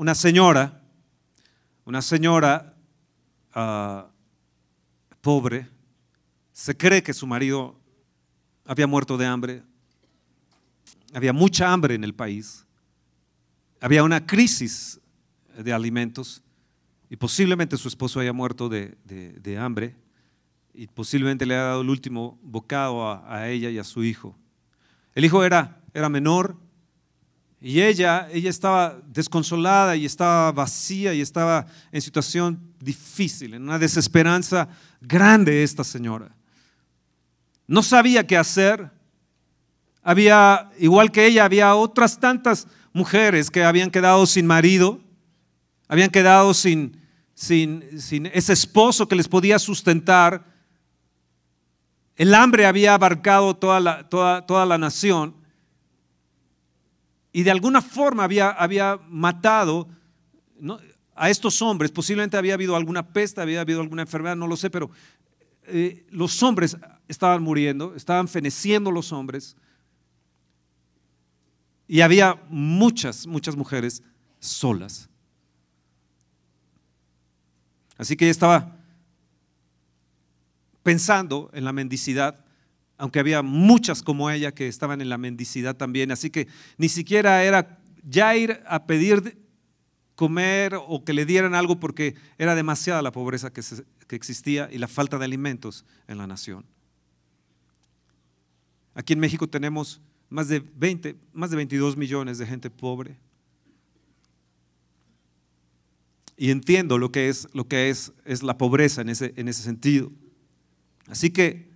una señora, una señora ah, pobre, se cree que su marido había muerto de hambre, había mucha hambre en el país, había una crisis de alimentos y posiblemente su esposo haya muerto de, hambre y posiblemente le haya dado el último bocado a, ella y a su hijo. El hijo era, era menor y ella, ella estaba desconsolada y estaba vacía y estaba en situación difícil, en una desesperanza grande esta señora. No sabía qué hacer. Había, igual que ella, había otras tantas mujeres que habían quedado sin marido, habían quedado sin, sin, ese esposo que les podía sustentar. El hambre había abarcado toda la, toda, toda la nación y de alguna forma había, había matado a estos hombres. Posiblemente había habido alguna peste, había habido alguna enfermedad, no lo sé, pero eh, los hombres estaban muriendo, estaban feneciendo los hombres. Y había muchas, muchas mujeres solas. Así que ella estaba pensando en la mendicidad, aunque había muchas como ella que estaban en la mendicidad también. Así que ni siquiera era ya ir a pedir comer o que le dieran algo porque era demasiada la pobreza que, existía y la falta de alimentos en la nación. Aquí en México tenemos más de 20, más de 22 millones de gente pobre. y entiendo lo que es, lo que es, es la pobreza en ese, en ese sentido. Así que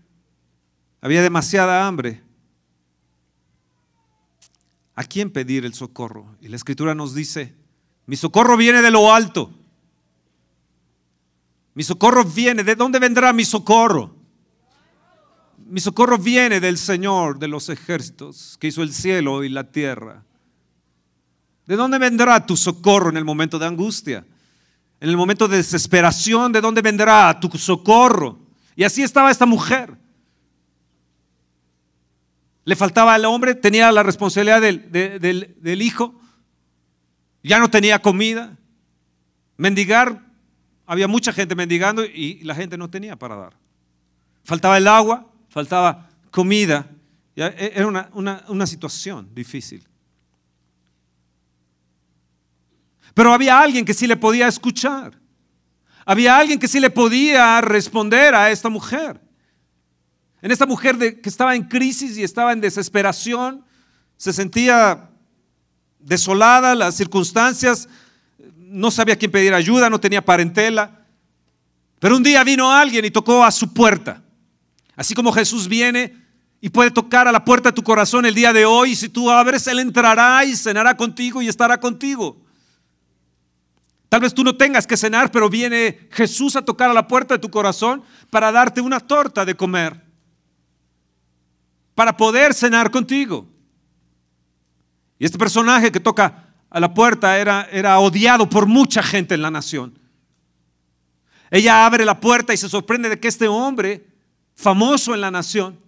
había demasiada hambre. ¿A quién pedir el socorro? Y la escritura nos dice, mi socorro viene de lo alto. Mi socorro viene, ¿de dónde vendrá mi socorro? Mi socorro viene del Señor de los ejércitos que hizo el cielo y la tierra. ¿De dónde vendrá tu socorro en el momento de angustia? en el momento de desesperación, ¿de dónde vendrá tu socorro? Y así estaba esta mujer. Le faltaba al hombre, tenía la responsabilidad del, del hijo, ya no tenía comida. Mendigar, había mucha gente mendigando y la gente no tenía para dar. Faltaba el agua, faltaba comida. E, era una, una, una situación difícil. Pero había alguien que sí le podía escuchar. Había alguien que sí le podía responder a esta mujer. En esta mujer que estaba en crisis y estaba en desesperación, se sentía desolada, las circunstancias, no sabía quién pedir ayuda, no tenía parentela. Pero un día vino alguien y tocó a su puerta. Así como Jesús viene y puede tocar a la puerta de tu corazón el día de hoy, y si tú abres, Él entrará y cenará contigo y estará contigo. Tal vez tú no tengas que cenar, pero viene Jesús a tocar a la puerta de tu corazón para darte una torta de comer, para poder cenar contigo. Y este personaje que toca a la puerta era, era odiado por mucha gente en la nación. Ella abre la puerta y se sorprende de que este hombre, famoso en la nación,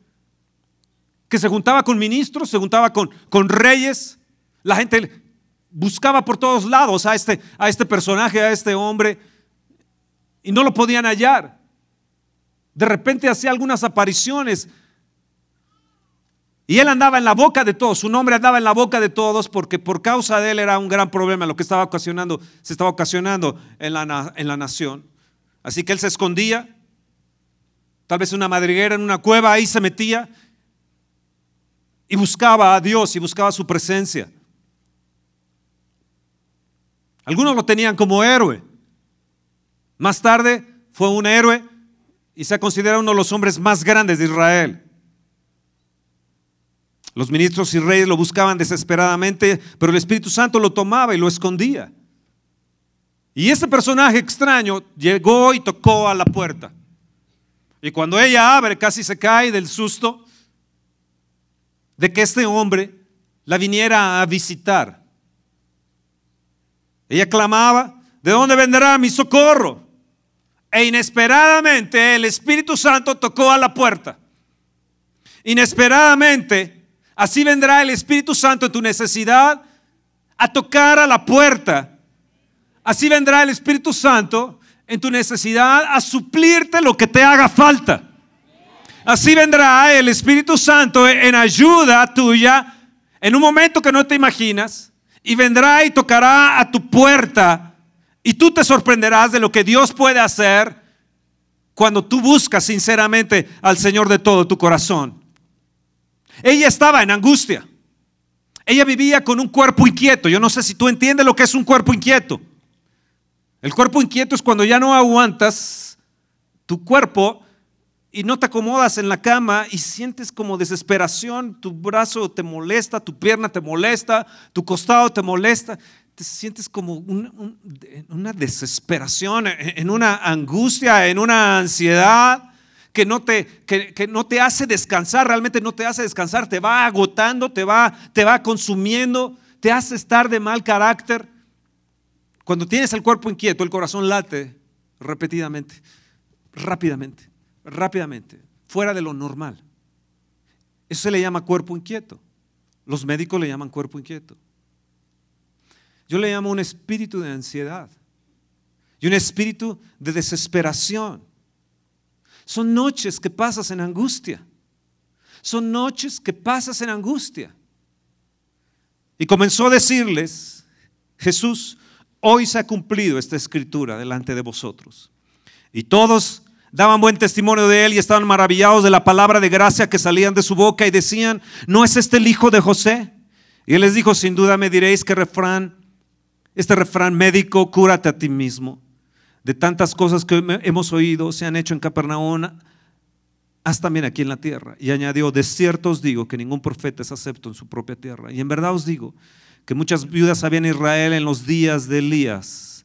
que se juntaba con ministros, se juntaba con, con reyes, la gente buscaba por todos lados a este, a este personaje, a este hombre, y no lo podían hallar. De repente hacía algunas apariciones. Y él andaba en la boca de todos, su nombre andaba en la boca de todos porque por causa de él era un gran problema lo que estaba ocasionando, se estaba ocasionando en la, en la nación. Así que él se escondía, tal vez una madriguera en una cueva, ahí se metía y buscaba a Dios y buscaba su presencia. Algunos lo tenían como héroe. Más tarde fue un héroe y se considera uno de los hombres más grandes de Israel. Los ministros y reyes lo buscaban desesperadamente, pero el Espíritu Santo lo tomaba y lo escondía. Y ese personaje extraño llegó y tocó a la puerta. Y cuando ella abre, casi se cae del susto de que este hombre la viniera a visitar. Ella clamaba, ¿de dónde vendrá mi socorro? E inesperadamente el Espíritu Santo tocó a la puerta. Inesperadamente, así vendrá el Espíritu Santo en tu necesidad a tocar a la puerta así vendrá el Espíritu Santo en tu necesidad a suplirte lo que te haga falta. Así vendrá el Espíritu Santo en ayuda tuya en un momento que no te imaginas y vendrá y tocará a tu puerta y tú te sorprenderás de lo que Dios puede hacer cuando tú buscas sinceramente al Señor de todo tu corazón. Ella estaba en angustia. Ella vivía con un cuerpo inquieto. Yo no sé si tú entiendes lo que es un cuerpo inquieto. El cuerpo inquieto es cuando ya no aguantas tu cuerpo y no te acomodas en la cama y sientes como desesperación, tu brazo te molesta, tu pierna te molesta, tu costado te molesta, te sientes como en una desesperación, en una angustia, en una ansiedad que no, te, que, no te hace descansar, realmente no te hace descansar, te va agotando, te va, te va consumiendo, te hace estar de mal carácter. Cuando tienes el cuerpo inquieto, el corazón late repetidamente, rápidamente, rápidamente, fuera de lo normal. Eso se le llama cuerpo inquieto. Los médicos le llaman cuerpo inquieto. Yo le llamo un espíritu de ansiedad y un espíritu de desesperación. Son noches que pasas en angustia. Son noches que pasas en angustia. Y comenzó a decirles, Jesús, hoy se ha cumplido esta escritura delante de vosotros. Y todos daban buen testimonio de él y estaban maravillados de la palabra de gracia que salían de su boca y decían, ¿no es este el hijo de José? Y él les dijo, sin duda me diréis que refrán, este refrán médico, cúrate a ti mismo de tantas cosas que hemos oído se han hecho en Capernaum, haz también aquí en la tierra. Y añadió, de cierto os digo que ningún profeta es acepto en su propia tierra. Y en verdad os digo que muchas viudas había en Israel en los días de Elías,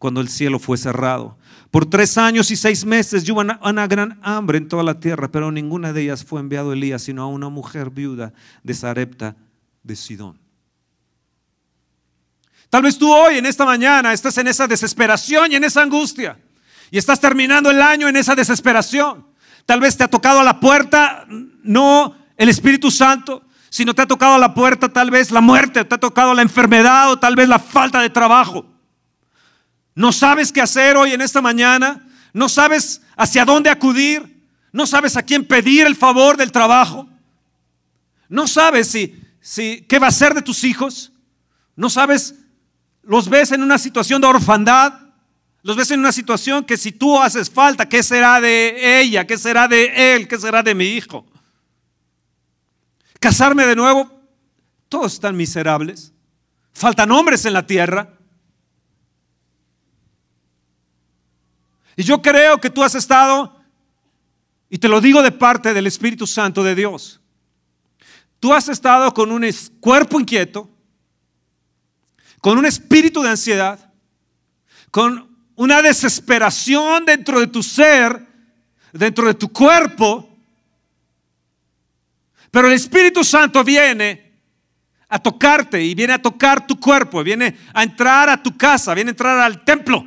cuando el cielo fue cerrado. Por tres años y seis meses hubo una, gran hambre en toda la tierra, pero ninguna de ellas fue enviado Elías, sino a una mujer viuda de Sarepta de Sidón. Tal vez tú hoy, en esta mañana, estás en esa desesperación y en esa angustia. Y estás terminando el año en esa desesperación. Tal vez te ha tocado a la puerta, no el Espíritu Santo, sino te ha tocado a la puerta tal vez la muerte, te ha tocado la enfermedad o tal vez la falta de trabajo. No sabes qué hacer hoy en esta mañana, no sabes hacia dónde acudir, no sabes a quién pedir el favor del trabajo, no sabes si, si qué va a ser de tus hijos, no sabes los ves en una situación de orfandad, los ves en una situación que si tú haces falta, ¿qué será de ella? ¿Qué será de él? ¿Qué será de mi hijo? Casarme de nuevo, todos están miserables. Faltan hombres en la tierra. Y yo creo que tú has estado, y te lo digo de parte del Espíritu Santo de Dios, tú has estado con un cuerpo inquieto, con un espíritu de ansiedad, con una desesperación dentro de tu ser, dentro de tu cuerpo. Pero el Espíritu Santo viene a tocarte y viene a tocar tu cuerpo, viene a entrar a tu casa, viene a entrar al templo,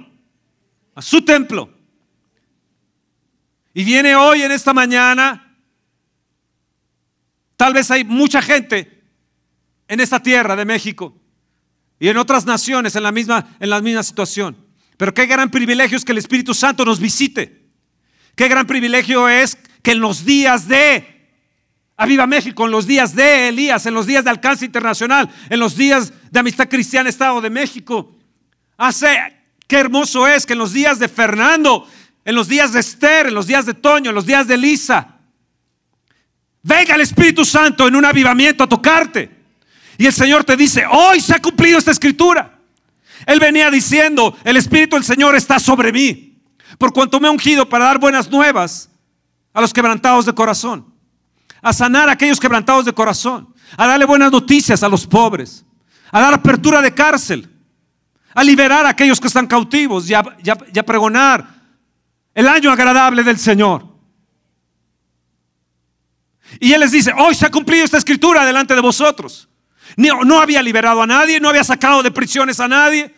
a su templo. Y viene hoy en esta mañana, tal vez hay mucha gente en esta tierra de México y en otras naciones en la misma, en la misma situación. Pero qué gran privilegio es que el Espíritu Santo nos visite. Qué gran privilegio es que en los días de Aviva México, en los días de Elías, en los días de alcance internacional, en los días de Amistad Cristiana Estado de México, hace, qué hermoso es que en los días de Fernando, en los días de Esther, en los días de Toño, en los días de Elisa, venga el Espíritu Santo en un avivamiento a tocarte. Y el Señor te dice, hoy se ha cumplido esta escritura. Él venía diciendo, el Espíritu del Señor está sobre mí, por cuanto me ha ungido para dar buenas nuevas a los quebrantados de corazón, a sanar a aquellos quebrantados de corazón, a darle buenas noticias a los pobres, a dar apertura de cárcel, a liberar a aquellos que están cautivos y a, pregonar el año agradable del Señor. Y Él les dice, hoy se ha cumplido esta escritura delante de vosotros. No, había liberado a nadie, no había sacado de prisiones a nadie,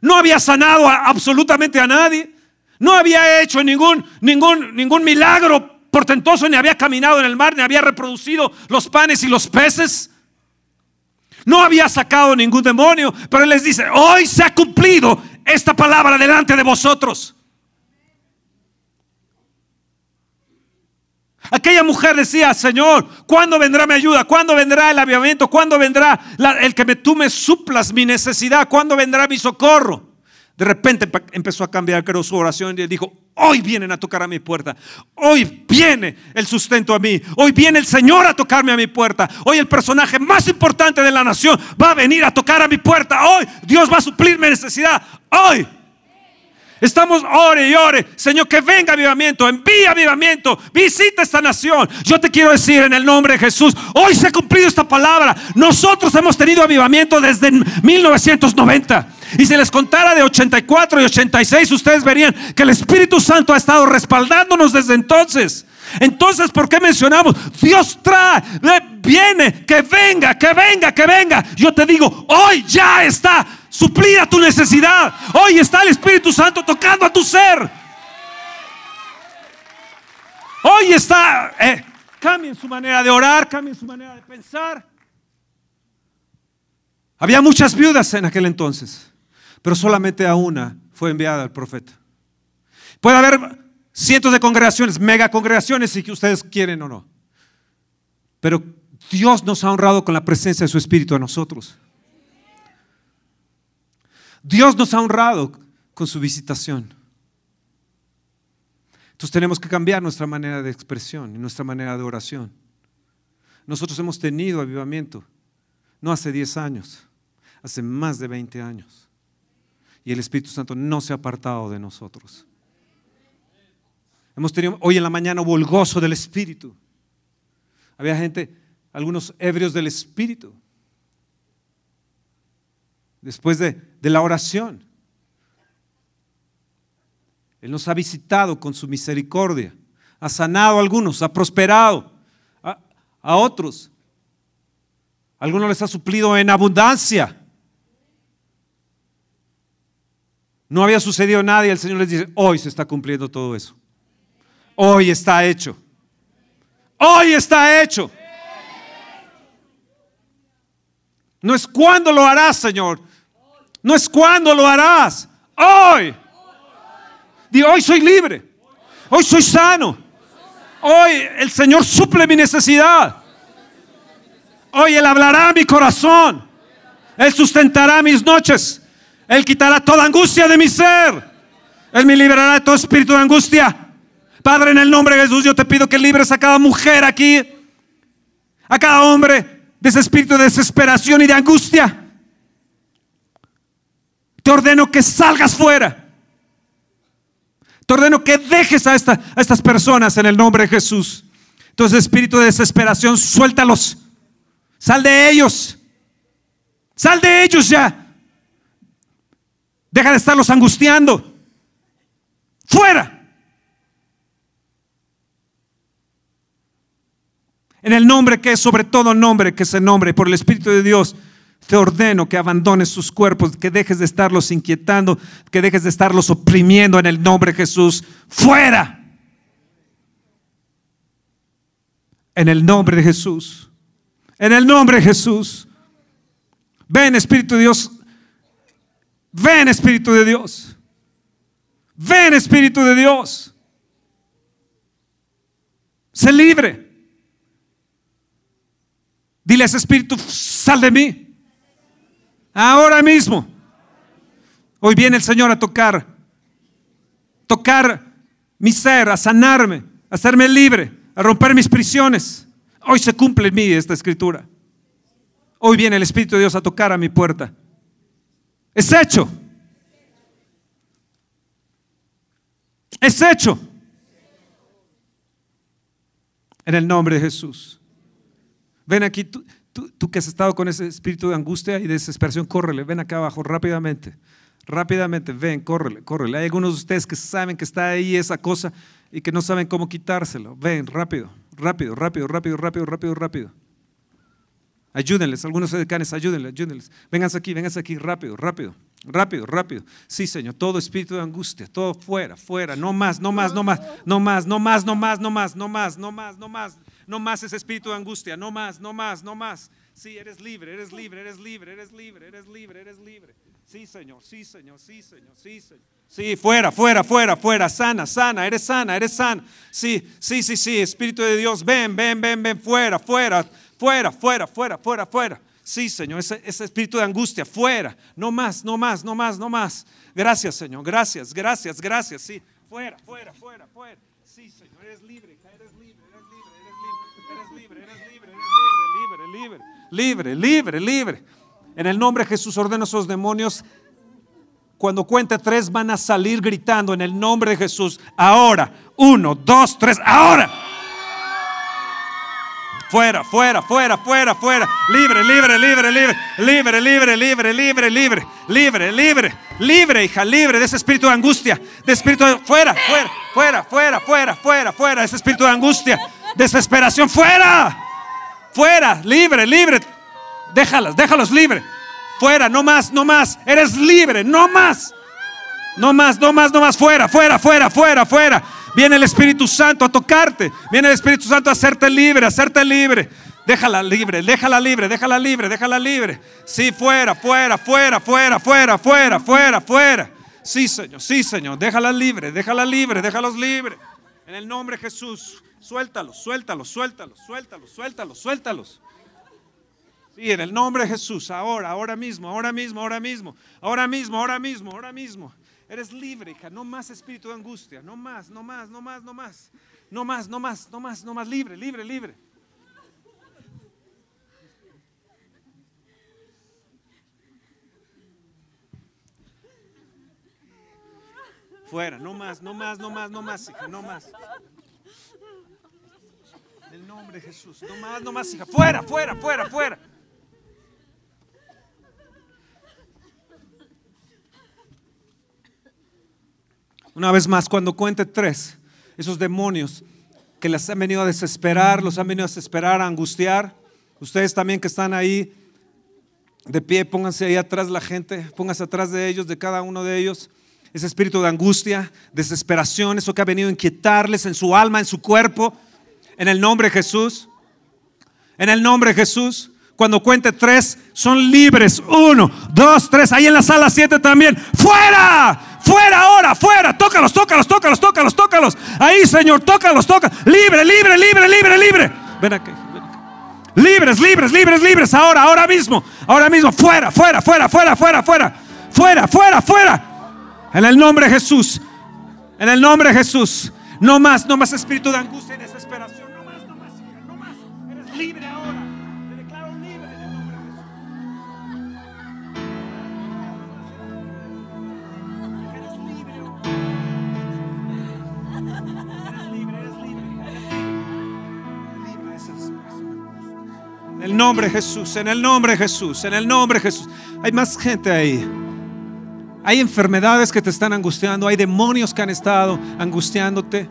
no había sanado absolutamente a nadie, no había hecho ningún, ningún, ningún milagro portentoso, ni había caminado en el mar, ni había reproducido los panes y los peces. No había sacado ningún demonio, pero él les dice, hoy se ha cumplido esta palabra delante de vosotros. Aquella mujer decía, Señor, ¿cuándo vendrá mi ayuda? ¿Cuándo vendrá el avivamiento? ¿Cuándo vendrá el que me, tú me suplas mi necesidad? ¿Cuándo vendrá mi socorro? De repente empezó a cambiar, creo, su oración y dijo, hoy vienen a tocar a mi puerta. Hoy viene el sustento a mí. Hoy viene el Señor a tocarme a mi puerta. Hoy el personaje más importante de la nación va a venir a tocar a mi puerta. Hoy Dios va a suplir mi necesidad. Hoy. Estamos ore y ore. Señor, que venga avivamiento, envía avivamiento, visita esta nación. Yo te quiero decir en el nombre de Jesús, hoy se ha cumplido esta palabra. Nosotros hemos tenido avivamiento desde 1990. Y si les contara de 84 y 86, ustedes verían que el Espíritu Santo ha estado respaldándonos desde entonces. Entonces, ¿por qué mencionamos? Dios trae, viene, que venga, que venga, que venga. Yo te digo, hoy ya está suplida tu necesidad. Hoy está el Espíritu Santo tocando a tu ser. Hoy está, eh, cambien su manera de orar, cambien su manera de pensar. Había muchas viudas en aquel entonces, pero solamente a una fue enviada el profeta. Puede haber cientos de congregaciones, mega congregaciones, si ustedes quieren o no. Pero Dios nos ha honrado con la presencia de su Espíritu a nosotros. Dios nos ha honrado con su visitación. Entonces tenemos que cambiar nuestra manera de expresión y nuestra manera de oración. Nosotros hemos tenido avivamiento, no hace 10 años, hace más de 20 años. Y el Espíritu Santo no se ha apartado de nosotros. Hemos tenido, hoy en la mañana hubo el gozo del Espíritu. Había gente, algunos ebrios del Espíritu. Después de, la oración. Él nos ha visitado con su misericordia. Ha sanado a algunos, ha prosperado a, a otros. Algunos les ha suplido en abundancia. No había sucedido nada y el Señor les dice, hoy se está cumpliendo todo eso. Hoy está hecho. Hoy está hecho. No es cuándo lo harás, Señor. No es cuándo lo harás. Hoy. Di, hoy soy libre. Hoy soy sano. Hoy el Señor suple mi necesidad. Hoy Él hablará a mi corazón. Él sustentará mis noches. Él quitará toda angustia de mi ser. Él me liberará de todo espíritu de angustia. Padre, en el nombre de Jesús, yo te pido que libres a cada mujer aquí, a cada hombre de ese espíritu de desesperación y de angustia. Te ordeno que salgas fuera. Te ordeno que dejes a, estas personas en el nombre de Jesús. Entonces, espíritu de desesperación, suéltalos. Sal de ellos. Sal de ellos ya. Deja de estarlos angustiando. Fuera. En el nombre que es sobre todo nombre, que se nombre, por el Espíritu de Dios, te ordeno que abandones sus cuerpos, que dejes de estarlos inquietando, que dejes de estarlos oprimiendo en el nombre de Jesús. Fuera. En el nombre de Jesús. En el nombre de Jesús. Ven Espíritu de Dios. Ven Espíritu de Dios. Ven Espíritu de Dios. Sé libre. Dile a ese espíritu, sal de mí. Ahora mismo. Hoy viene el Señor a tocar, tocar mi ser, a sanarme, a hacerme libre, a romper mis prisiones. Hoy se cumple en mí esta escritura. Hoy viene el Espíritu de Dios a tocar a mi puerta. Es hecho. Es hecho. En el nombre de Jesús. Ven aquí, tú, tú, que has estado con ese espíritu de angustia y desesperación, córrele, ven acá abajo rápidamente. Rápidamente, ven, córrele, córrele. Hay algunos de ustedes que saben que está ahí esa cosa y que no saben cómo quitárselo. Ven, rápido, rápido, rápido, rápido, rápido, rápido, rápido. Ayúdenles, algunos decanes, ayúdenles, ayúdenles. Vénganse aquí, vénganse aquí, rápido, rápido, rápido, rápido. Sí, Señor, todo espíritu de angustia, todo fuera, fuera, no más, no más, no más, no más, no más, no más, no más, no más, no más, no más. No más ese espíritu de angustia, no más, no más, no más. Sí, eres libre, eres libre, eres libre, eres libre, eres libre, eres libre. Sí, Señor, sí, Señor, sí, Señor, sí, Señor. Sí, fuera, fuera, fuera, fuera, sana, sana, eres sana, eres sana. Sí, sí, sí, sí, Espíritu de Dios, ven, ven, ven, ven, fuera, fuera, fuera, fuera, fuera, fuera, fuera. Sí, Señor, ese, ese espíritu de angustia, fuera. No más, no más, no más, no más. Gracias, Señor, gracias, gracias, gracias. Sí, fuera, fuera, fuera, fuera. Sí, Señor, eres libre, eres libre, eres libre, eres libre, eres libre, libre, libre, libre. En el nombre de Jesús ordeno a esos demonios cuando cuente tres van a salir gritando en el nombre de Jesús. Ahora. Uno, dos, tres. Ahora. Fuera, fuera, fuera, fuera, fuera. Libre, libre, libre, libre. Libre, libre, libre, libre, libre. Libre, libre. Libre, hija, libre de ese espíritu de angustia. De espíritu de... Fuera, fuera, fuera, fuera, fuera, fuera, fuera. Ese espíritu de angustia. Desesperación. Fuera. Fuera, libre, libre. Déjalas, déjalos libre. Fuera, no más, no más. Eres libre, no más. No más, no más, no más. Fuera, fuera, fuera, fuera, fuera. Viene el Espíritu Santo a tocarte. Viene el Espíritu Santo a hacerte libre, a hacerte libre. Déjala libre, déjala libre, déjala libre, déjala libre. Sí, fuera, fuera, fuera, fuera, fuera, fuera, fuera, fuera. Sí, Señor, sí, Señor. Déjala libre, déjala libre, déjalos libre. En el nombre de Jesús, suéltalos, suéltalos, suéltalos, suéltalos, suéltalos, suéltalos. Sí, en el nombre de Jesús, ahora, ahora mismo, ahora mismo, ahora mismo, ahora mismo, ahora mismo, ahora mismo. Eres libre, hija, no más espíritu de angustia, no más, no más, no más, no más, no más, no más, no más, no más, libre, libre, libre. Fuera, no más, no más, no más, no más, hija, no más. En el nombre de Jesús, no más, no más, hija, fuera, fuera, fuera, fuera. Una vez más, cuando cuente tres, esos demonios que les han venido a desesperar, los han venido a desesperar, a angustiar, ustedes también que están ahí de pie, pónganse ahí atrás la gente, pónganse atrás de ellos, de cada uno de ellos. Ese espíritu de angustia, desesperación, eso que ha venido a inquietarles en su alma, en su cuerpo, en el nombre de Jesús. En el nombre de Jesús. Cuando cuente tres, son libres. Uno, dos, tres. Ahí en la sala siete también. ¡Fuera! Fuera ahora, fuera. Tócalos, tócalos, tócalos, tócalos, tócalos. Ahí, Señor, tócalos, toca. Libre, libre, libre, libre, libre. Ven aquí. Libres, libres, libres, libres. Ahora, ahora mismo. Ahora mismo. Fuera, fuera, fuera, fuera, fuera, fuera. Fuera, fuera, fuera. En el nombre de Jesús. En el nombre de Jesús. No más, no más espíritu de angustia y desesperación. No más, no más, no más. Eres libre ahora. En el nombre de Jesús, en el nombre de Jesús, en el nombre de Jesús. Hay más gente ahí. Hay enfermedades que te están angustiando, hay demonios que han estado angustiándote.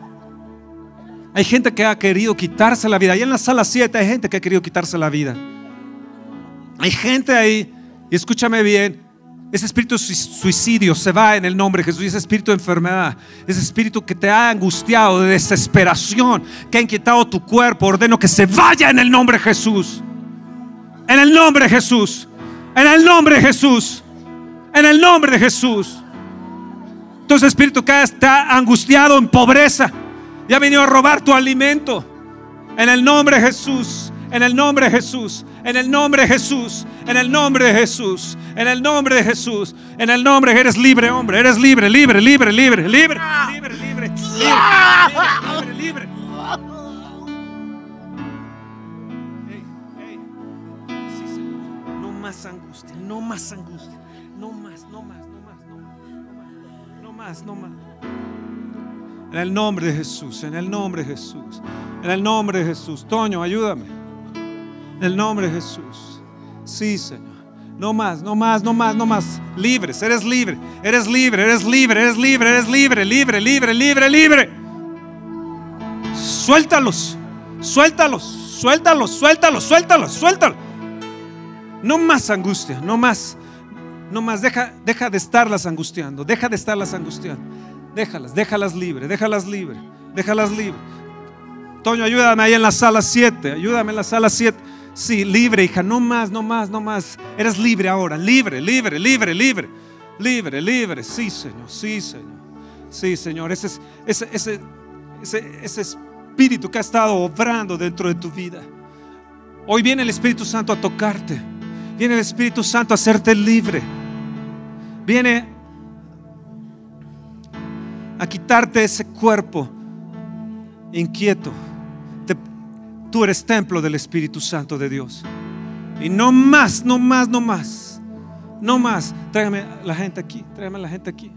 Hay gente que ha querido quitarse la vida. Ahí en la sala 7 hay gente que ha querido quitarse la vida. Hay gente ahí, y escúchame bien, ese espíritu de suicidio se va en el nombre de Jesús. ese espíritu de enfermedad, ese espíritu que te ha angustiado, de desesperación, que ha inquietado tu cuerpo, ordeno que se vaya en el nombre de Jesús. En el nombre de Jesús. En el nombre de Jesús. En el nombre de Jesús. Entonces, espíritu que está angustiado en pobreza y ha venido a robar tu alimento. En el nombre de Jesús. En el nombre de Jesús. En el nombre de Jesús. En el nombre de Jesús. En el nombre de Jesús. En el nombre eres libre, hombre. Eres libre, libre, libre, libre, libre, libre, libre, libre, libre, libre. más angustia, no más angustia, más, no más. En el nombre de Jesús, en el nombre de Jesús, en el nombre de Jesús. Toño, ayúdame. En el nombre de Jesús. Sí, Señor. No más, no más, no más, no más. Libres, eres libre, eres libre, eres libre, eres libre, eres libre, libre, libre, libre, libre. Suéltalos, suéltalos, suéltalos, suéltalos, suéltalos, suéltalos. No más angustia, no más. No más, deja, deja de estarlas angustiando, deja de estarlas angustiando. Déjalas, déjalas libre, déjalas libre, déjalas libre. Toño, ayúdame ahí en la sala 7, ayúdame en la sala 7. Sí, libre, hija, no más, no más, no más. Eres libre ahora, libre, libre, libre, libre, libre, libre. Sí, Señor, sí, Señor. Sí, Señor, ese, ese, ese, ese, ese espíritu que ha estado obrando dentro de tu vida. Hoy viene el Espíritu Santo a tocarte. Viene el Espíritu Santo a hacerte libre. Viene a quitarte ese cuerpo inquieto. tú eres templo del Espíritu Santo de Dios. Y no más, no más, no más. No más. Tráigame la gente aquí. Tráigame la gente aquí.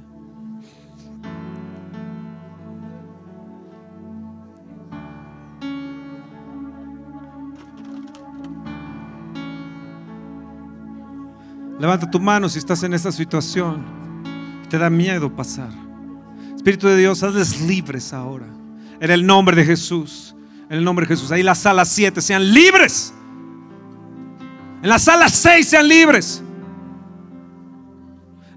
Levanta tu mano si estás en esta situación. Te da miedo pasar. Espíritu de Dios, hazles libres ahora. En el nombre de Jesús. En el nombre de Jesús. Ahí la sala 7, sean libres. En la sala 6 sean libres.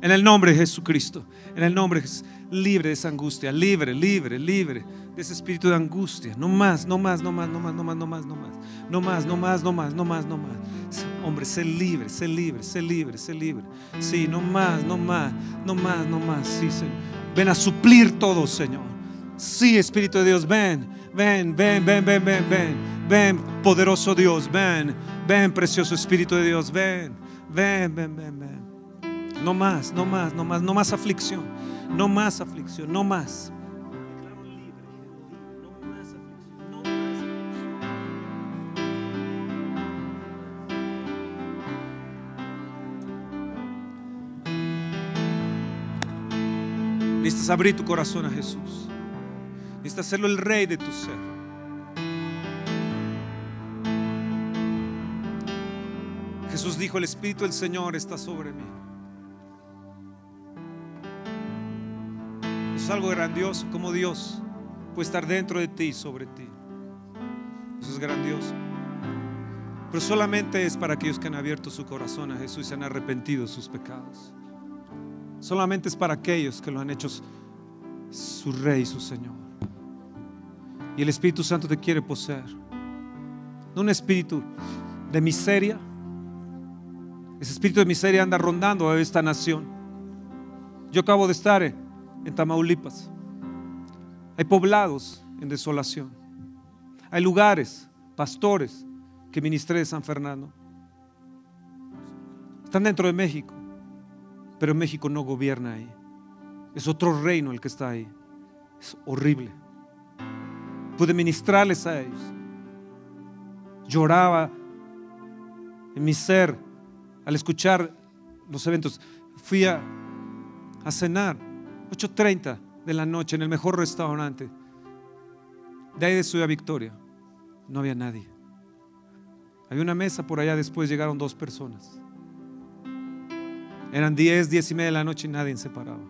En el nombre de Jesucristo. En el nombre de Jesús. Libre de esa angustia. Libre, libre, libre de ese espíritu de angustia. No más, no más, no más, no más, no más, no más, no más. No más, no más, no más, no más, no más. Hombre, sé libre, sé libre, sé libre, sé libre. Sí, no más, no más, no más, no más. Sí. Ven a suplir todo, Señor. Sí, Espíritu de Dios, ven, ven, ven, ven, ven, ven, ven. Ven, poderoso Dios, ven. Ven, precioso Espíritu de Dios, ven. Ven, ven, ven, ven. No más, no más, no más, no más aflicción. No más aflicción, no más. Necesitas abrir tu corazón a Jesús. Necesitas hacerlo el rey de tu ser. Jesús dijo, el Espíritu del Señor está sobre mí. Es algo grandioso, como Dios puede estar dentro de ti sobre ti. Eso es grandioso. Pero solamente es para aquellos que han abierto su corazón a Jesús y se han arrepentido de sus pecados. Solamente es para aquellos que lo han hecho su rey, su Señor. Y el Espíritu Santo te quiere poseer. No un espíritu de miseria. Ese espíritu de miseria anda rondando a esta nación. Yo acabo de estar en Tamaulipas. Hay poblados en desolación. Hay lugares, pastores que ministré de San Fernando. Están dentro de México. Pero México no gobierna ahí. Es otro reino el que está ahí. Es horrible. Pude ministrarles a ellos. Lloraba en mi ser al escuchar los eventos. Fui a, a cenar 8.30 de la noche en el mejor restaurante. De ahí de Ciudad Victoria. No había nadie. Había una mesa por allá, después llegaron dos personas. Eran 10, 10 y media de la noche y nadie se paraba.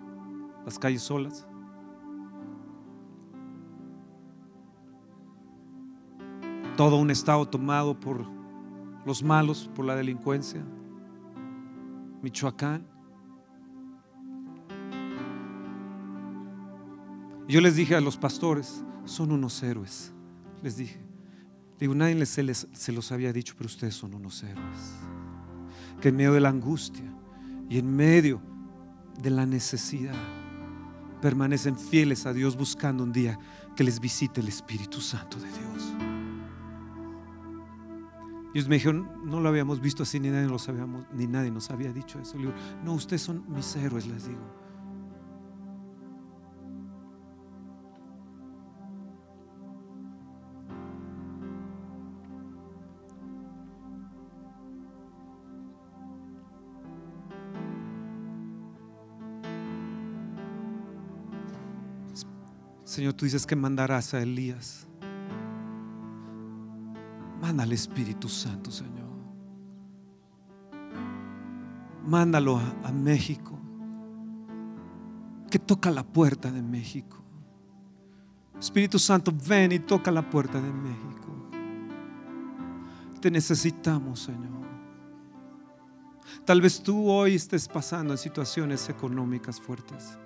Las calles solas. Todo un estado tomado por los malos, por la delincuencia. Michoacán. Yo les dije a los pastores, son unos héroes. Les dije, digo, nadie se, les, se los había dicho, pero ustedes son unos héroes. Que en medio de la angustia, y en medio de la necesidad permanecen fieles a Dios buscando un día que les visite el Espíritu Santo de Dios. Y ellos me dijeron, no lo habíamos visto así, ni nadie, lo sabíamos, ni nadie nos había dicho eso. Digo, no, ustedes son mis héroes, les digo. Señor, tú dices que mandarás a Elías. Manda al Espíritu Santo, Señor. Mándalo a, México. Que toca la puerta de México. Espíritu Santo, ven y toca la puerta de México. Te necesitamos, Señor. Tal vez tú hoy estés pasando en situaciones económicas fuertes.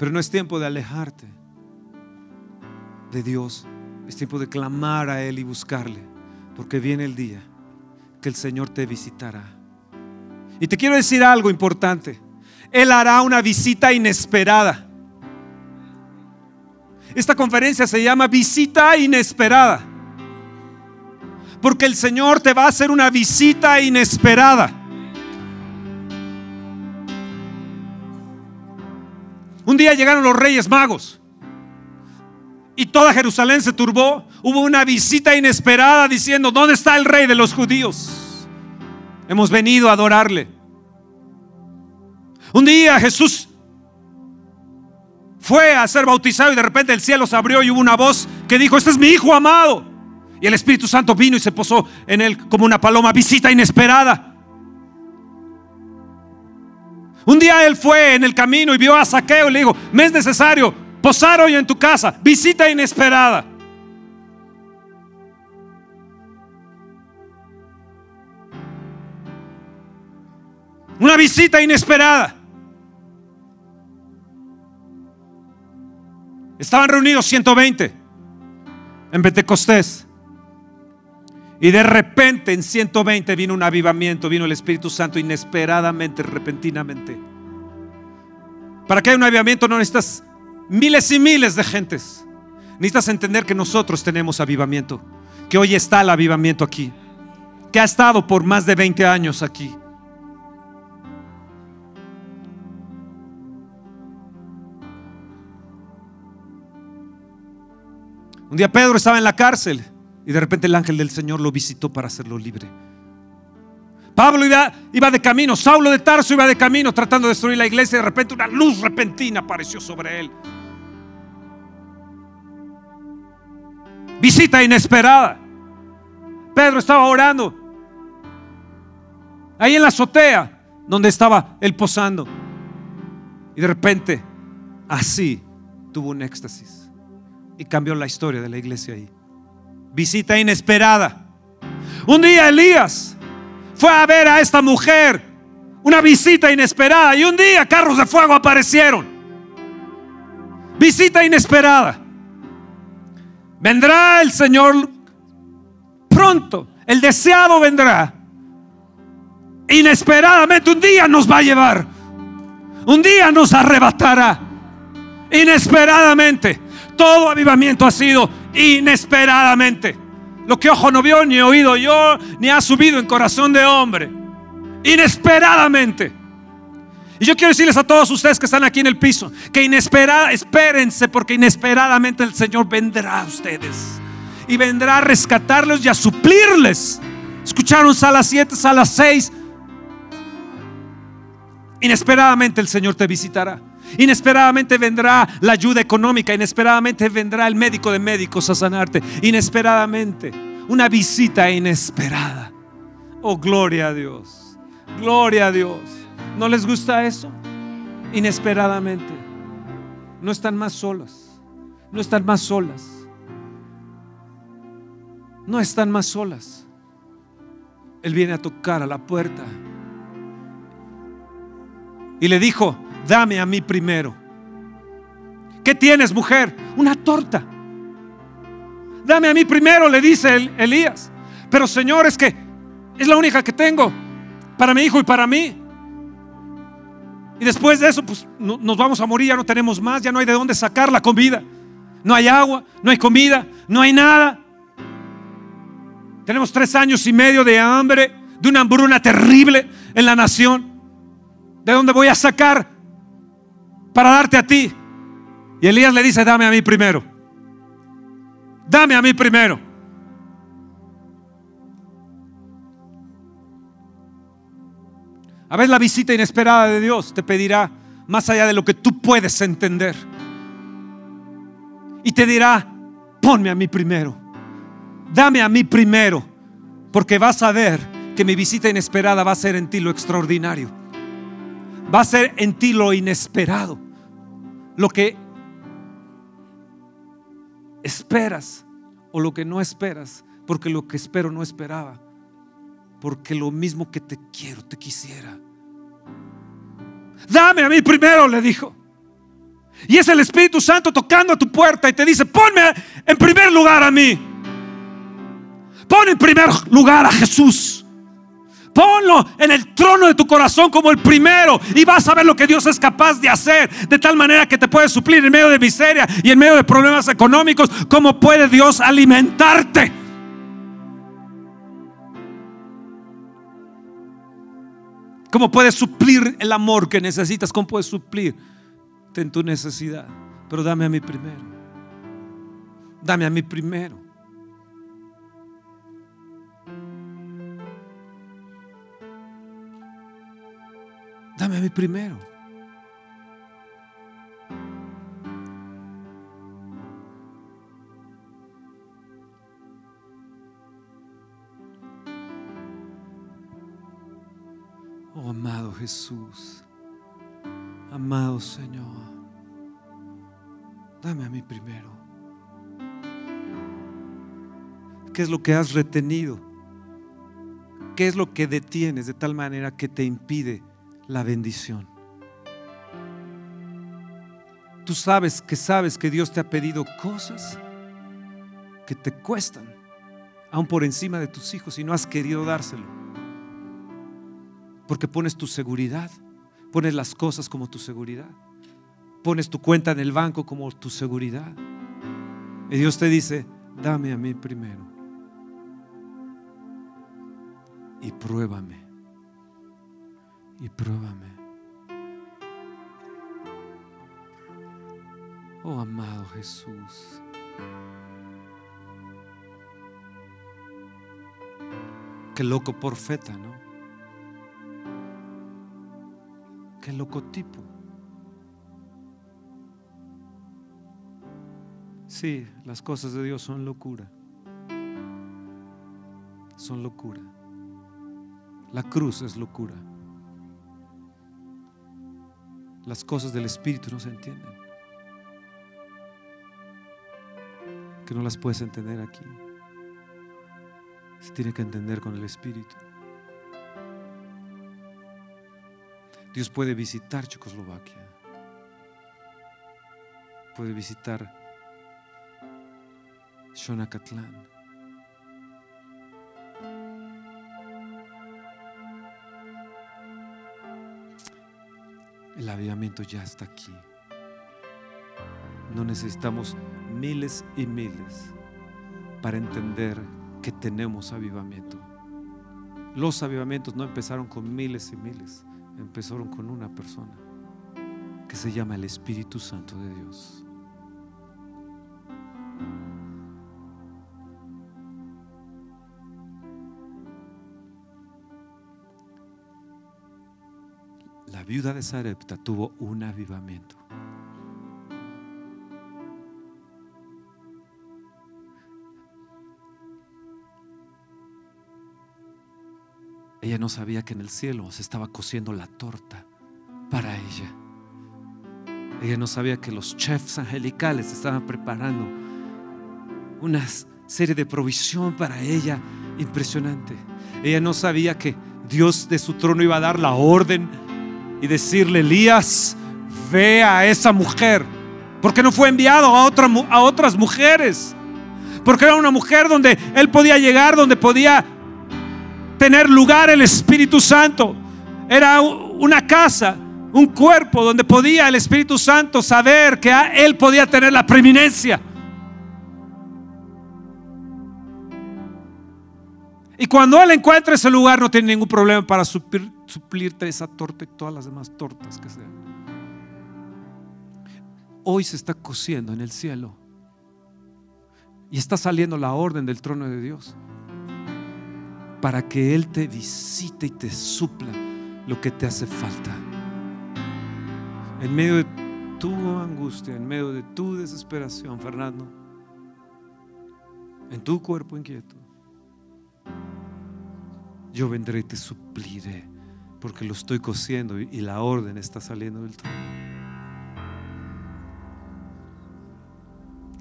Pero no es tiempo de alejarte. de Dios. Es tiempo de clamar a Él y buscarle, porque viene el día que el Señor te visitará. Y te quiero decir algo importante. Él hará una visita inesperada. Esta conferencia se llama visita inesperada. Porque el Señor te va a hacer una visita inesperada. Día llegaron los reyes magos y toda Jerusalén se turbó. Hubo una visita inesperada diciendo, ¿dónde está el rey de los judíos? Hemos venido a adorarle. Un día Jesús fue a ser bautizado y de repente el cielo se abrió y hubo una voz que dijo, este es mi hijo amado. Y el Espíritu Santo vino y se posó en él como una paloma, visita inesperada. Un día él fue en el camino y vio a Saqueo y le dijo, me es necesario posar hoy en tu casa, visita inesperada. Una visita inesperada. Estaban reunidos 120 en Pentecostés. Y de repente en 120 vino un avivamiento, vino el Espíritu Santo inesperadamente, repentinamente. Para que haya un avivamiento no necesitas miles y miles de gentes. Necesitas entender que nosotros tenemos avivamiento, que hoy está el avivamiento aquí, que ha estado por más de 20 años aquí. Un día Pedro estaba en la cárcel y de repente el ángel del Señor lo visitó para hacerlo libre. Pablo iba, de camino, Saulo de Tarso iba de camino tratando de destruir la iglesia y de repente una luz repentina apareció sobre él. Visita inesperada. Pedro estaba orando ahí en la azotea donde estaba él posando. Y de repente, así, tuvo un éxtasis y cambió la historia de la iglesia ahí. Visita inesperada. Un día Elías fue a ver a esta mujer, una visita inesperada, y un día carros de fuego aparecieron. Visita inesperada. Vendrá el Señor pronto, el deseado vendrá. Inesperadamente un día nos va a llevar. Un día nos arrebatará. Inesperadamente todo avivamiento ha sido inesperadamente. Lo que ojo no vio, ni oído yo, ni ha subido en corazón de hombre. Inesperadamente. Y yo quiero decirles a todos ustedes que están aquí en el piso, que inesperada, espérense porque inesperadamente el Señor vendrá a ustedes. Y vendrá a rescatarlos y a suplirles. Escucharon sala 7, sala 6. Inesperadamente el Señor te visitará. Inesperadamente vendrá la ayuda económica, inesperadamente vendrá el médico de médicos a sanarte, inesperadamente, una visita inesperada. Oh, gloria a Dios, gloria a Dios. ¿No les gusta eso? Inesperadamente. No están más solas, no están más solas. No están más solas. Él viene a tocar a la puerta. Y le dijo, dame a mí primero. ¿Qué tienes, mujer? Una torta. Dame a mí primero, le dice Elías. Pero Señor, es que es la única que tengo para mi hijo y para mí. Y después de eso, pues nos vamos a morir, ya no tenemos más, ya no hay de dónde sacar la comida. No hay agua, no hay comida, no hay nada. Tenemos tres años y medio de hambre, de una hambruna terrible en la nación. ¿De dónde voy a sacar para darte a ti. Y Elías le dice, dame a mí primero. Dame a mí primero. A veces la visita inesperada de Dios te pedirá más allá de lo que tú puedes entender. Y te dirá, ponme a mí primero. Dame a mí primero. Porque vas a ver que mi visita inesperada va a ser en ti lo extraordinario va a ser en ti lo inesperado, lo que esperas o lo que no esperas, porque lo que espero no esperaba, porque lo mismo que te quiero, te quisiera. Dame a mí primero, le dijo. Y es el Espíritu Santo tocando a tu puerta y te dice, ponme en primer lugar a mí. Pon en primer lugar a Jesús. Ponlo en el trono de tu corazón como el primero y vas a ver lo que Dios es capaz de hacer. De tal manera que te puede suplir en medio de miseria y en medio de problemas económicos. Cómo puede Dios alimentarte. ¿Cómo puedes suplir el amor que necesitas? ¿Cómo puedes suplir en tu necesidad? Pero dame a mí primero. Dame a mí primero. Dame a mí primero. Oh amado Jesús, amado Señor, dame a mí primero. ¿Qué es lo que has retenido? ¿Qué es lo que detienes de tal manera que te impide la bendición. Tú sabes que sabes que Dios te ha pedido cosas que te cuestan, aún por encima de tus hijos, y no has querido dárselo. Porque pones tu seguridad, pones las cosas como tu seguridad, pones tu cuenta en el banco como tu seguridad. Y Dios te dice, dame a mí primero. Y pruébame y pruébame. Oh amado Jesús. Qué loco profeta, ¿no? Qué loco tipo. Sí, las cosas de Dios son locura. Son locura. La cruz es locura. Las cosas del Espíritu no se entienden. Que no las puedes entender aquí. Se tiene que entender con el Espíritu. Dios puede visitar Checoslovaquia. Puede visitar Xonacatlán. El avivamiento ya está aquí. No necesitamos miles y miles para entender que tenemos avivamiento. Los avivamientos no empezaron con miles y miles, empezaron con una persona que se llama el Espíritu Santo de Dios. Viuda de Sarepta tuvo un avivamiento. Ella no sabía que en el cielo se estaba cociendo la torta para ella. Ella no sabía que los chefs angelicales estaban preparando una serie de provisión para ella impresionante. Ella no sabía que Dios de su trono iba a dar la orden y decirle, Elías, ve a esa mujer. Porque no fue enviado a, otra, a otras mujeres. Porque era una mujer donde él podía llegar, donde podía tener lugar el Espíritu Santo. Era una casa, un cuerpo donde podía el Espíritu Santo saber que él podía tener la preeminencia. Y cuando Él encuentra ese lugar, no tiene ningún problema para suplirte esa torta y todas las demás tortas que sean. Hoy se está cociendo en el cielo. Y está saliendo la orden del trono de Dios. Para que Él te visite y te supla lo que te hace falta. En medio de tu angustia, en medio de tu desesperación, Fernando. En tu cuerpo inquieto yo vendré y te supliré, porque lo estoy cosiendo y la orden está saliendo del trono.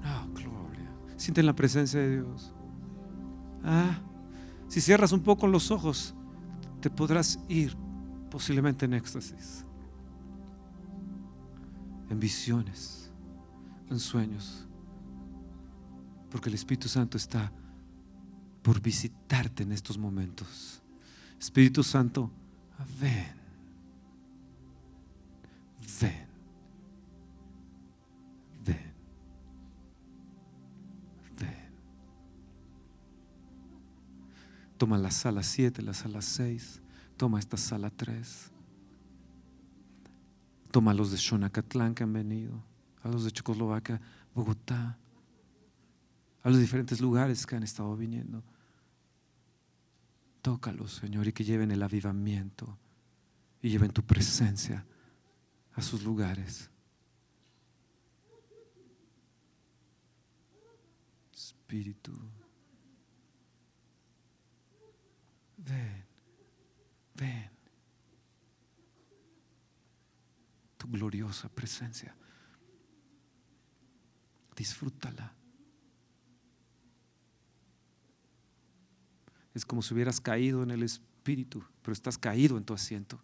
Ah, gloria. Siente la presencia de Dios. Ah, si cierras un poco los ojos, te podrás ir posiblemente en éxtasis. en visiones, en sueños. Porque el Espíritu Santo está por visitarte en estos momentos. Espíritu Santo, ven. Ven. Ven. Ven. Toma la sala 7, la sala 6. Toma esta sala 3. Toma a los de Xonacatlán que han venido, a los de Checoslovaquia, Bogotá, a los diferentes lugares que han estado viniendo. Tócalos, Señor, y que lleven el avivamiento y lleven tu presencia a sus lugares. Espíritu, ven, ven. Tu gloriosa presencia. Disfrútala. Es como si hubieras caído en el Espíritu, pero estás caído en tu asiento.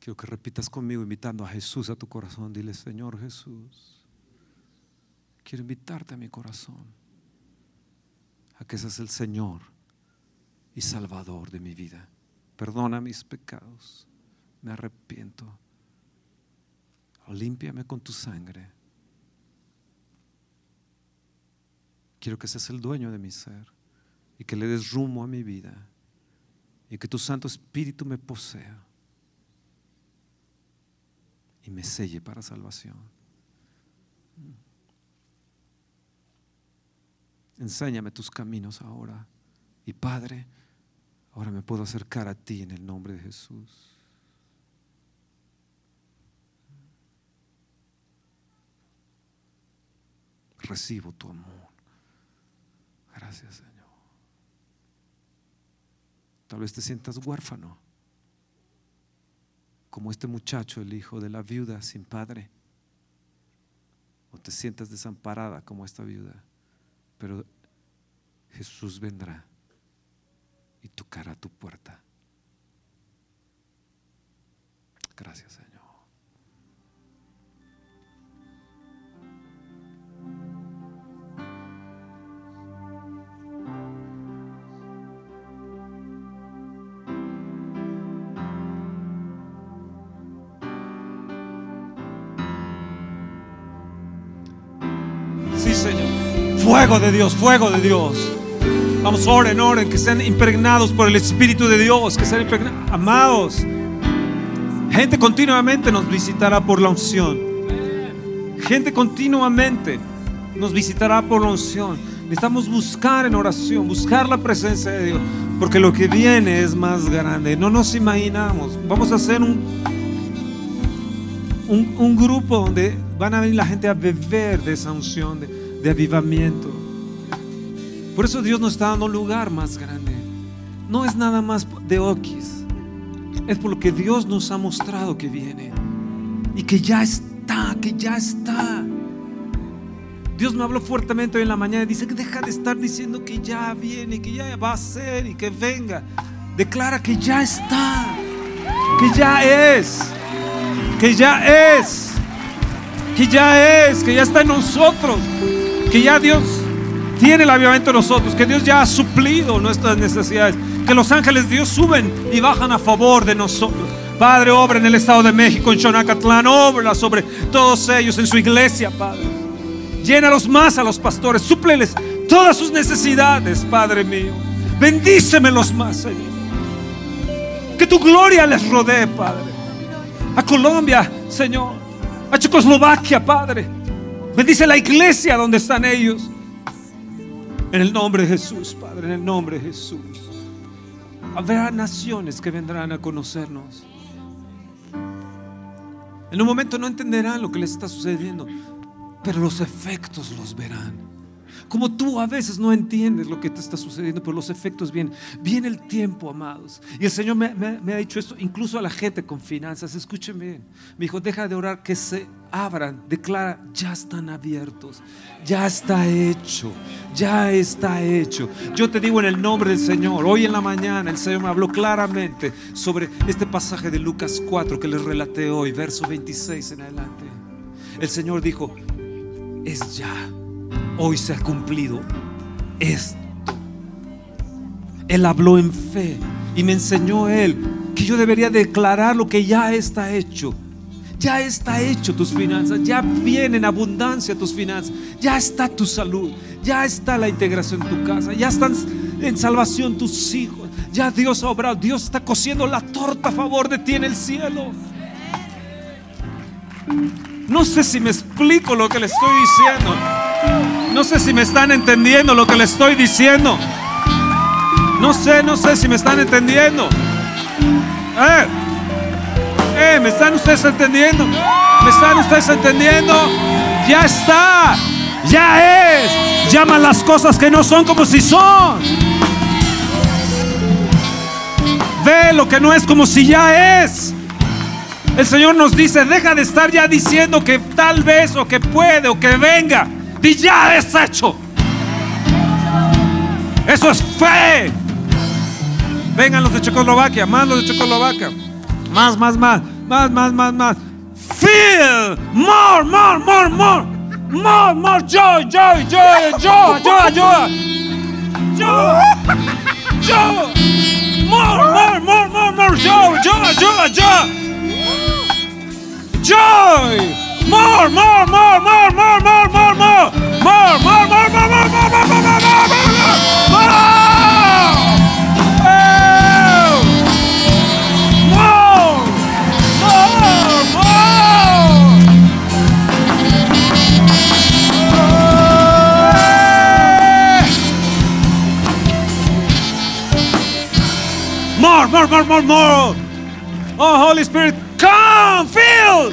Quiero que repitas conmigo invitando a Jesús a tu corazón. Dile, Señor Jesús, quiero invitarte a mi corazón, a que seas el Señor y Salvador de mi vida. Perdona mis pecados, me arrepiento. Límpiame con tu sangre. Quiero que seas el dueño de mi ser y que le des rumbo a mi vida y que tu Santo Espíritu me posea y me selle para salvación. Enséñame tus caminos ahora. Y Padre, ahora me puedo acercar a ti en el nombre de Jesús. Recibo tu amor. Gracias, Señor. Tal vez te sientas huérfano, como este muchacho, el hijo de la viuda sin padre. O te sientas desamparada como esta viuda. Pero Jesús vendrá y tocará tu puerta. Gracias, Señor. Fuego de Dios, fuego de Dios. Vamos, oren, oren, que sean impregnados por el Espíritu de Dios, que sean amados. Gente continuamente nos visitará por la unción. Gente continuamente nos visitará por la unción. Necesitamos buscar en oración, buscar la presencia de Dios, porque lo que viene es más grande. No nos imaginamos. Vamos a hacer un, un, grupo donde van a venir la gente a beber de esa unción, de avivamiento. Por eso Dios nos está dando un lugar más grande. No es nada más de Oquis. Es por lo que Dios nos ha mostrado que viene. Y que ya está, que ya está. Dios me habló fuertemente hoy en la mañana y dice que deja de estar diciendo que ya viene, que ya va a ser y que venga. Declara que ya está, que ya es, que ya es, que ya es, que ya está en nosotros, que ya Dios tiene el avivamiento en nosotros, que Dios ya ha suplido nuestras necesidades, que los ángeles de Dios suben y bajan a favor de nosotros. Padre, obra en el Estado de México, en Xonacatlán, obra sobre todos ellos en su iglesia, Padre. Llénalos más a los pastores, súpleles todas sus necesidades, Padre mío. Bendícemelos más, Señor. Que tu gloria les rodee, Padre. A Colombia, Señor. A Checoslovaquia, Padre. Bendice la iglesia donde están ellos. En el nombre de Jesús, Padre, en el nombre de Jesús. Habrá naciones que vendrán a conocernos. En un momento no entenderán lo que les está sucediendo, pero los efectos los verán. Como tú a veces no entiendes lo que te está sucediendo, pero los efectos vienen. Viene el tiempo, amados. Y el Señor me, ha dicho esto, incluso a la gente con finanzas. Escuchen bien. Me dijo, deja de orar que se abran. Declara, ya están abiertos. Ya está hecho. Ya está hecho. Yo te digo en el nombre del Señor, hoy en la mañana el Señor me habló claramente sobre este pasaje de Lucas 4 que les relaté hoy, verso 26 en adelante. El Señor dijo, es ya. Hoy se ha cumplido esto. Él habló en fe y me enseñó Él que yo debería declarar lo que ya está hecho. Ya está hecho tus finanzas, ya viene en abundancia tus finanzas, ya está tu salud, ya está la integración en tu casa, ya están en salvación tus hijos, ya Dios ha obrado, Dios está cosiendo la torta a favor de ti en el cielo. No sé si me explico lo que le estoy diciendo. No sé si me están entendiendo lo que le estoy diciendo. No sé, no sé si me están entendiendo. Eh, eh, ¿me están ustedes entendiendo? ¿Me están ustedes entendiendo? Ya está. Ya es. Llaman las cosas que no son como si son. Ve lo que no es como si ya es. El Señor nos dice, deja de estar ya diciendo que tal vez o que puede o que venga. Y ya es hecho. Eso es fe. Vengan los de Checoslovaquia, más los de Checoslovaquia. Más, más, más, más, más, más, más. Feel more, more, more, more. More, more joy, joy, joy, joy, joy, joy. Joy. Joy. More, more, more, more, more joy, joy, joy, joy. Joy. More, more, more, more, more, more, more, more. More, more, more, more, more, more, more, more, more, more, more, more. Oh. More. More, more. More, more, more, more. Oh, Holy Spirit, come, feel.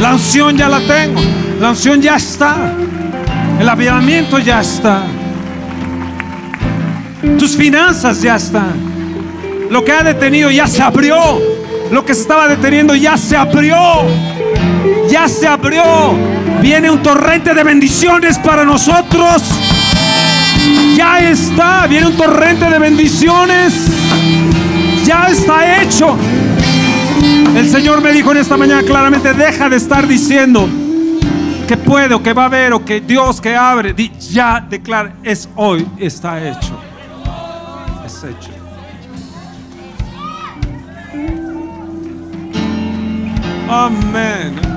La unción ya la tengo. La unción ya está. El avivamiento ya está. Tus finanzas ya están. Lo que ha detenido ya se abrió. Lo que se estaba deteniendo ya se abrió. Ya se abrió. Viene un torrente de bendiciones para nosotros. Ya está. Viene un torrente de bendiciones. Ya está hecho. El Señor me dijo en esta mañana claramente, deja de estar diciendo que puede o que va a haber o que Dios que abre. Ya declara, es hoy, está hecho. Es hecho. Amén.